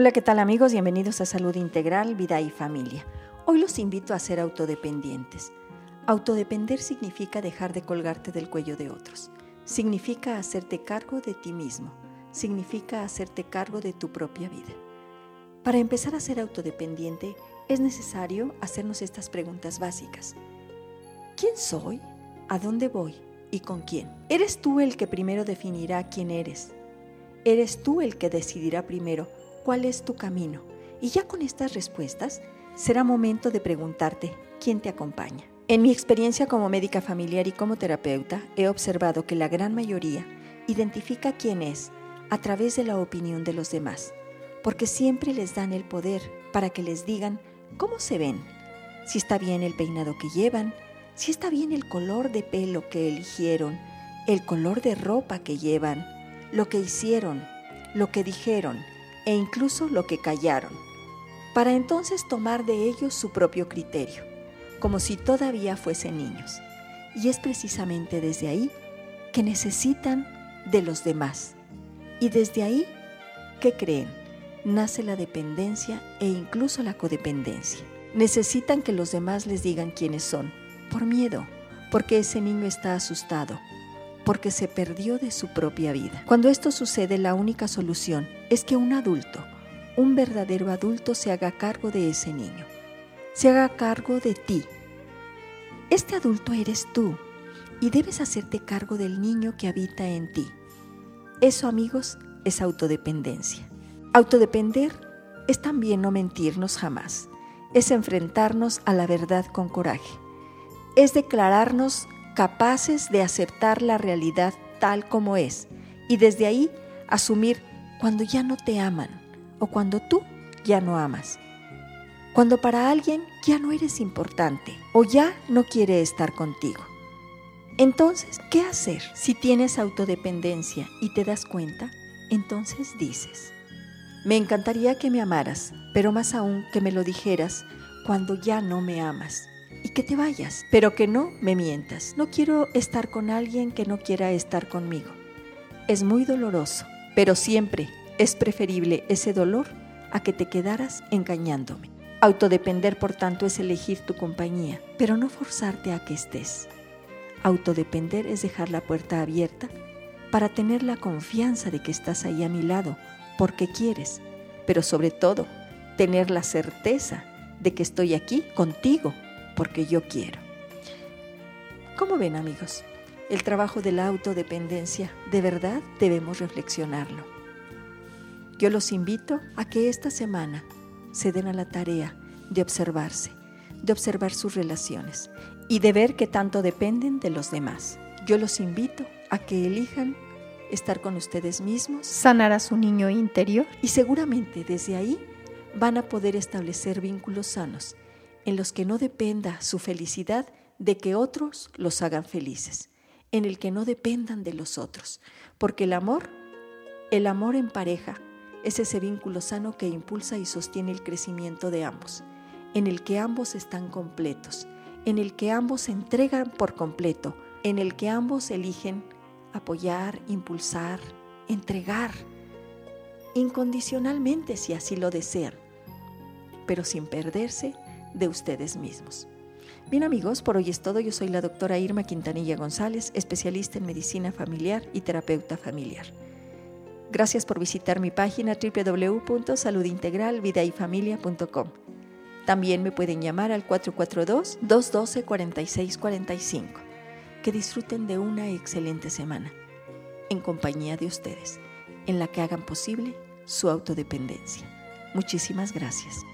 Hola, ¿qué tal amigos? Bienvenidos a Salud Integral, Vida y Familia. Hoy los invito a ser autodependientes. Autodepender significa dejar de colgarte del cuello de otros. Significa hacerte cargo de ti mismo. Significa hacerte cargo de tu propia vida. Para empezar a ser autodependiente es necesario hacernos estas preguntas básicas. ¿Quién soy? ¿A dónde voy? ¿Y con quién? ¿Eres tú el que primero definirá quién eres? ¿Eres tú el que decidirá primero cuál es tu camino. Y ya con estas respuestas, será momento de preguntarte quién te acompaña. En mi experiencia como médica familiar y como terapeuta, he observado que la gran mayoría identifica quién es a través de la opinión de los demás, porque siempre les dan el poder para que les digan cómo se ven, si está bien el peinado que llevan, si está bien el color de pelo que eligieron, el color de ropa que llevan, lo que hicieron, lo que dijeron, e incluso lo que callaron, para entonces tomar de ellos su propio criterio, como si todavía fuesen niños. Y es precisamente desde ahí que necesitan de los demás. Y desde ahí, ¿qué creen? Nace la dependencia e incluso la codependencia. Necesitan que los demás les digan quiénes son, por miedo, porque ese niño está asustado, porque se perdió de su propia vida. Cuando esto sucede, la única solución es que un adulto, un verdadero adulto, se haga cargo de ese niño, se haga cargo de ti. Este adulto eres tú y debes hacerte cargo del niño que habita en ti. Eso, amigos, es autodependencia. Autodepender es también no mentirnos jamás, es enfrentarnos a la verdad con coraje, es declararnos capaces de aceptar la realidad tal como es y desde ahí asumir cuando ya no te aman o cuando tú ya no amas. Cuando para alguien ya no eres importante o ya no quiere estar contigo. Entonces, ¿qué hacer? Si tienes autodependencia y te das cuenta, entonces dices, me encantaría que me amaras, pero más aún que me lo dijeras cuando ya no me amas y que te vayas, pero que no me mientas. No quiero estar con alguien que no quiera estar conmigo. Es muy doloroso, pero siempre es preferible ese dolor a que te quedaras engañándome. Autodepender, por tanto, es elegir tu compañía, pero no forzarte a que estés. Autodepender es dejar la puerta abierta para tener la confianza de que estás ahí a mi lado, porque quieres, pero sobre todo, tener la certeza de que estoy aquí contigo porque yo quiero. ¿Cómo ven amigos? El trabajo de la autodependencia, de verdad debemos reflexionarlo. Yo los invito a que esta semana se den a la tarea de observarse, de observar sus relaciones y de ver qué tanto dependen de los demás. Yo los invito a que elijan estar con ustedes mismos, sanar a su niño interior y seguramente desde ahí van a poder establecer vínculos sanos en los que no dependa su felicidad de que otros los hagan felices, en el que no dependan de los otros, porque el amor, el amor en pareja, es ese vínculo sano que impulsa y sostiene el crecimiento de ambos, en el que ambos están completos, en el que ambos se entregan por completo, en el que ambos eligen apoyar, impulsar, entregar, incondicionalmente si así lo desean, pero sin perderse de ustedes mismos. Bien amigos, por hoy es todo. Yo soy la doctora Irma Quintanilla González, especialista en medicina familiar y terapeuta familiar. Gracias por visitar mi página www.saludintegralvidayfamilia.com. También me pueden llamar al 442-212-4645. Que disfruten de una excelente semana en compañía de ustedes, en la que hagan posible su autodependencia. Muchísimas gracias.